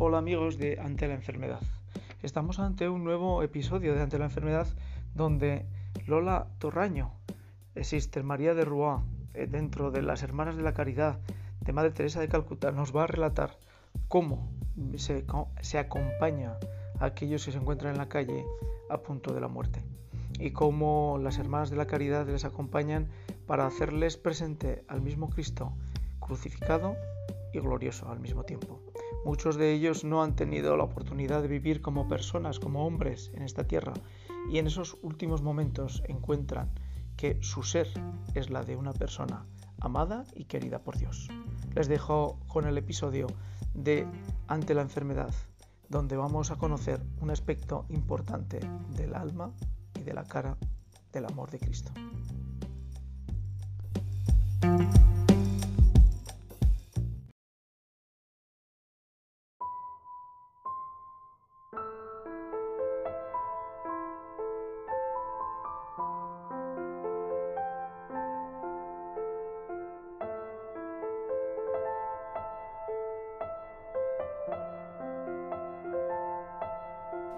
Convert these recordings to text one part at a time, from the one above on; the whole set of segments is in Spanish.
Hola amigos de Ante la Enfermedad. Estamos ante un nuevo episodio de Ante la Enfermedad donde Lola Torraño, Sister María de Rouen, eh, dentro de las Hermanas de la Caridad de Madre Teresa de Calcuta, nos va a relatar cómo se, se acompaña a aquellos que se encuentran en la calle a punto de la muerte y cómo las Hermanas de la Caridad les acompañan para hacerles presente al mismo Cristo crucificado y glorioso al mismo tiempo. Muchos de ellos no han tenido la oportunidad de vivir como personas, como hombres en esta tierra, y en esos últimos momentos encuentran que su ser es la de una persona amada y querida por Dios. Les dejo con el episodio de Ante la enfermedad, donde vamos a conocer un aspecto importante del alma y de la cara del amor de Cristo.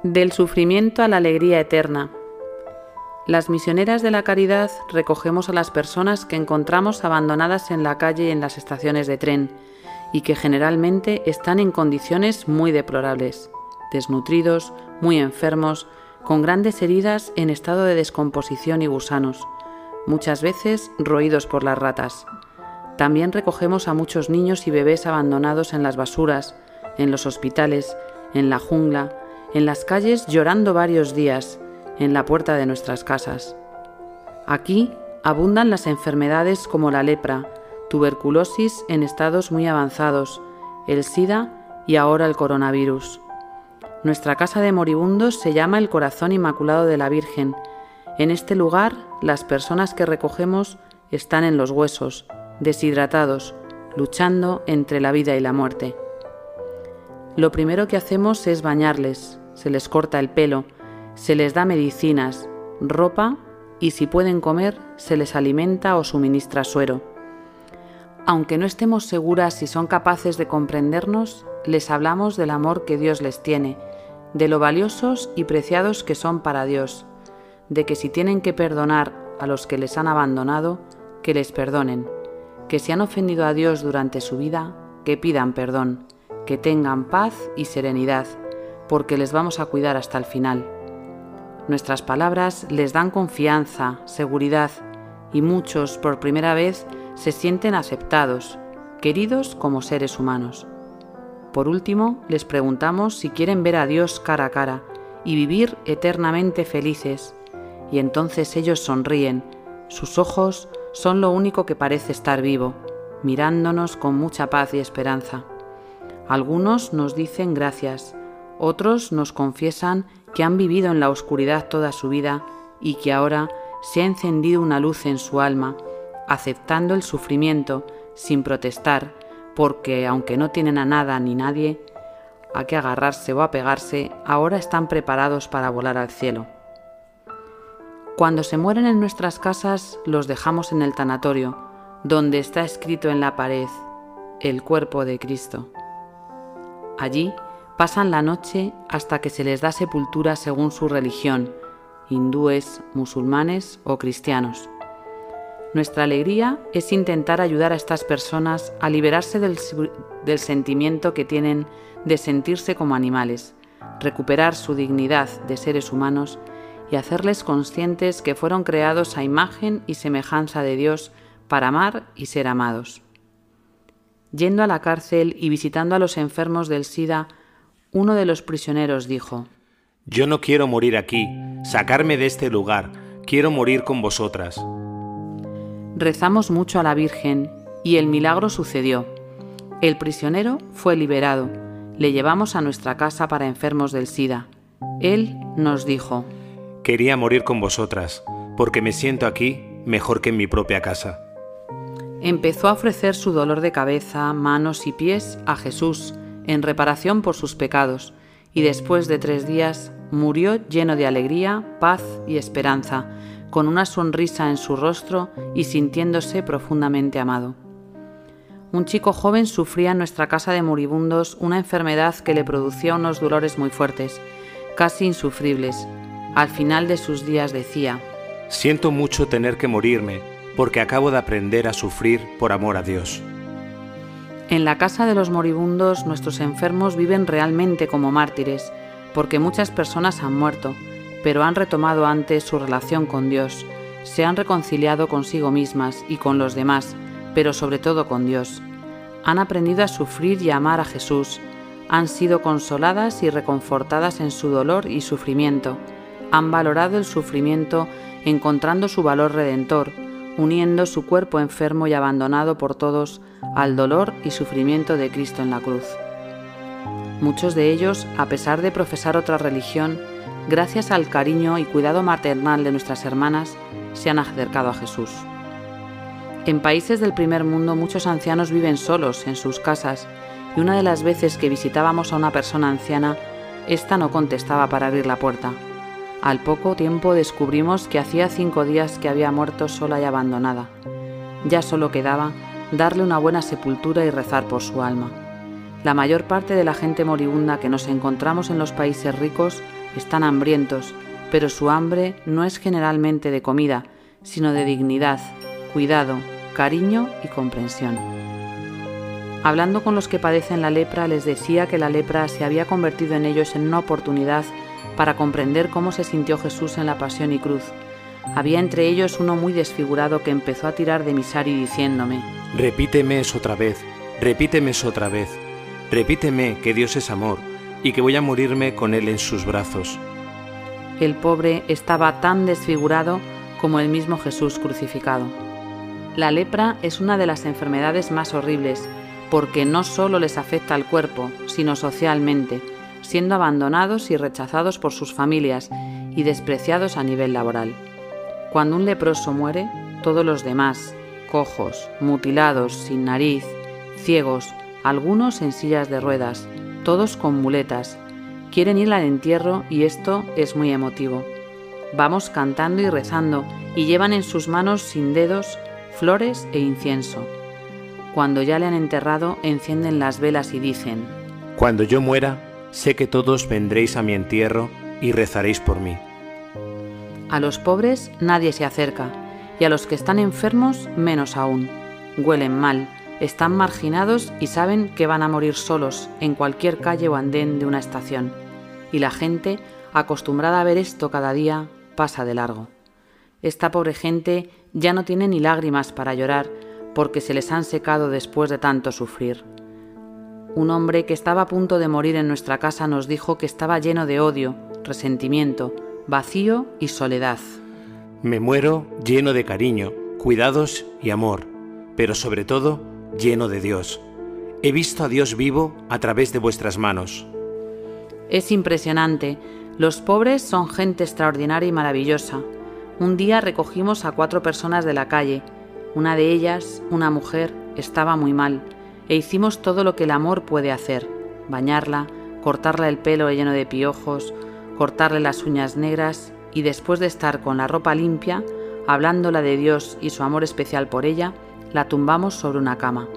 Del sufrimiento a la alegría eterna. Las misioneras de la caridad recogemos a las personas que encontramos abandonadas en la calle y en las estaciones de tren y que generalmente están en condiciones muy deplorables, desnutridos, muy enfermos, con grandes heridas en estado de descomposición y gusanos, muchas veces roídos por las ratas. También recogemos a muchos niños y bebés abandonados en las basuras, en los hospitales, en la jungla, en las calles llorando varios días, en la puerta de nuestras casas. Aquí abundan las enfermedades como la lepra, tuberculosis en estados muy avanzados, el SIDA y ahora el coronavirus. Nuestra casa de moribundos se llama el Corazón Inmaculado de la Virgen. En este lugar las personas que recogemos están en los huesos, deshidratados, luchando entre la vida y la muerte. Lo primero que hacemos es bañarles, se les corta el pelo, se les da medicinas, ropa y si pueden comer, se les alimenta o suministra suero. Aunque no estemos seguras si son capaces de comprendernos, les hablamos del amor que Dios les tiene, de lo valiosos y preciados que son para Dios, de que si tienen que perdonar a los que les han abandonado, que les perdonen, que si han ofendido a Dios durante su vida, que pidan perdón, que tengan paz y serenidad, porque les vamos a cuidar hasta el final. Nuestras palabras les dan confianza, seguridad y muchos por primera vez se sienten aceptados, queridos como seres humanos. Por último, les preguntamos si quieren ver a Dios cara a cara y vivir eternamente felices, y entonces ellos sonríen, sus ojos son lo único que parece estar vivo, mirándonos con mucha paz y esperanza. Algunos nos dicen gracias, otros nos confiesan que han vivido en la oscuridad toda su vida y que ahora se ha encendido una luz en su alma, aceptando el sufrimiento sin protestar, porque aunque no tienen a nada ni nadie a que agarrarse o apegarse, ahora están preparados para volar al cielo. Cuando se mueren en nuestras casas, los dejamos en el tanatorio, donde está escrito en la pared, el cuerpo de Cristo. Allí pasan la noche hasta que se les da sepultura según su religión, hindúes, musulmanes o cristianos. Nuestra alegría es intentar ayudar a estas personas a liberarse del, sentimiento que tienen de sentirse como animales, recuperar su dignidad de seres humanos y hacerles conscientes que fueron creados a imagen y semejanza de Dios para amar y ser amados. Yendo a la cárcel y visitando a los enfermos del SIDA, uno de los prisioneros dijo, Yo no quiero morir aquí, sacarme de este lugar, quiero morir con vosotras. Rezamos mucho a la Virgen y el milagro sucedió. El prisionero fue liberado. Le llevamos a nuestra casa para enfermos del SIDA. Él nos dijo, Quería morir con vosotras, porque me siento aquí mejor que en mi propia casa. Empezó a ofrecer su dolor de cabeza, manos y pies a Jesús, en reparación por sus pecados, y después de tres días murió lleno de alegría, paz y esperanza, con una sonrisa en su rostro y sintiéndose profundamente amado. un chico joven sufría en nuestra casa de moribundos una enfermedad que le producía unos dolores muy fuertes, casi insufribles. Al final de sus días decía, Siento mucho tener que morirme, porque acabo de aprender a sufrir por amor a Dios. En la casa de los moribundos nuestros enfermos viven realmente como mártires, porque muchas personas han muerto, pero han retomado antes su relación con Dios, se han reconciliado consigo mismas y con los demás, pero sobre todo con Dios. Han aprendido a sufrir y amar a Jesús, han sido consoladas y reconfortadas en su dolor y sufrimiento, han valorado el sufrimiento encontrando su valor redentor, uniendo su cuerpo enfermo y abandonado por todos al dolor y sufrimiento de Cristo en la cruz. Muchos de ellos, a pesar de profesar otra religión, gracias al cariño y cuidado maternal de nuestras hermanas, se han acercado a Jesús. En países del primer mundo muchos ancianos viven solos en sus casas y una de las veces que visitábamos a una persona anciana, ésta no contestaba para abrir la puerta. Al poco tiempo descubrimos que hacía cinco días que había muerto sola y abandonada. Ya solo quedaba darle una buena sepultura y rezar por su alma. La mayor parte de la gente moribunda que nos encontramos en los países ricos están hambrientos, pero su hambre no es generalmente de comida, sino de dignidad, cuidado, cariño y comprensión. Hablando con los que padecen la lepra, les decía que la lepra se había convertido en ellos en una oportunidad para comprender cómo se sintió Jesús en la pasión y cruz. Había entre ellos uno muy desfigurado que empezó a tirar de mi sari diciéndome, Repíteme eso otra vez, repíteme eso otra vez, repíteme que Dios es amor y que voy a morirme con Él en sus brazos. El pobre estaba tan desfigurado como el mismo Jesús crucificado. La lepra es una de las enfermedades más horribles porque no solo les afecta al cuerpo, sino socialmente, siendo abandonados y rechazados por sus familias y despreciados a nivel laboral. Cuando un leproso muere, todos los demás, cojos, mutilados, sin nariz, ciegos, algunos en sillas de ruedas, todos con muletas, quieren ir al entierro y esto es muy emotivo. Vamos cantando y rezando y llevan en sus manos sin dedos flores e incienso. Cuando ya le han enterrado, encienden las velas y dicen, Cuando yo muera, sé que todos vendréis a mi entierro y rezaréis por mí. A los pobres nadie se acerca y a los que están enfermos menos aún. Huelen mal, están marginados y saben que van a morir solos en cualquier calle o andén de una estación. Y la gente, acostumbrada a ver esto cada día, pasa de largo. Esta pobre gente ya no tiene ni lágrimas para llorar porque se les han secado después de tanto sufrir. Un hombre que estaba a punto de morir en nuestra casa nos dijo que estaba lleno de odio, resentimiento, vacío y soledad. Me muero lleno de cariño, cuidados y amor, pero sobre todo lleno de Dios. He visto a Dios vivo a través de vuestras manos. Es impresionante. Los pobres son gente extraordinaria y maravillosa. Un día recogimos a cuatro personas de la calle. Una de ellas, una mujer, estaba muy mal, e hicimos todo lo que el amor puede hacer. Bañarla, cortarle el pelo lleno de piojos, cortarle las uñas negras y después de estar con la ropa limpia, hablándola de Dios y su amor especial por ella, la tumbamos sobre una cama.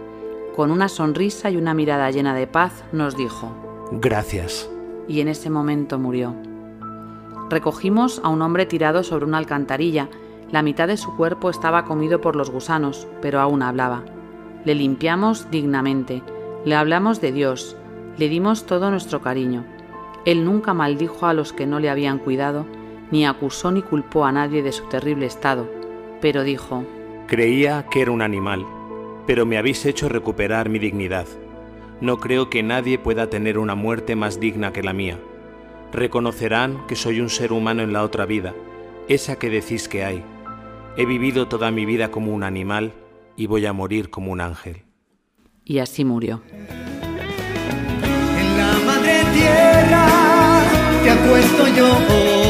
Con una sonrisa y una mirada llena de paz nos dijo, Gracias. Y en ese momento murió. Recogimos a un hombre tirado sobre una alcantarilla. La mitad de su cuerpo estaba comido por los gusanos, pero aún hablaba. Le limpiamos dignamente, le hablamos de Dios, le dimos todo nuestro cariño. Él nunca maldijo a los que no le habían cuidado, ni acusó ni culpó a nadie de su terrible estado, pero dijo, Creía que era un animal, pero me habéis hecho recuperar mi dignidad. No creo que nadie pueda tener una muerte más digna que la mía. Reconocerán que soy un ser humano en la otra vida, esa que decís que hay. He vivido toda mi vida como un animal y voy a morir como un ángel. Y así murió. En la madre tierra te acuesto yo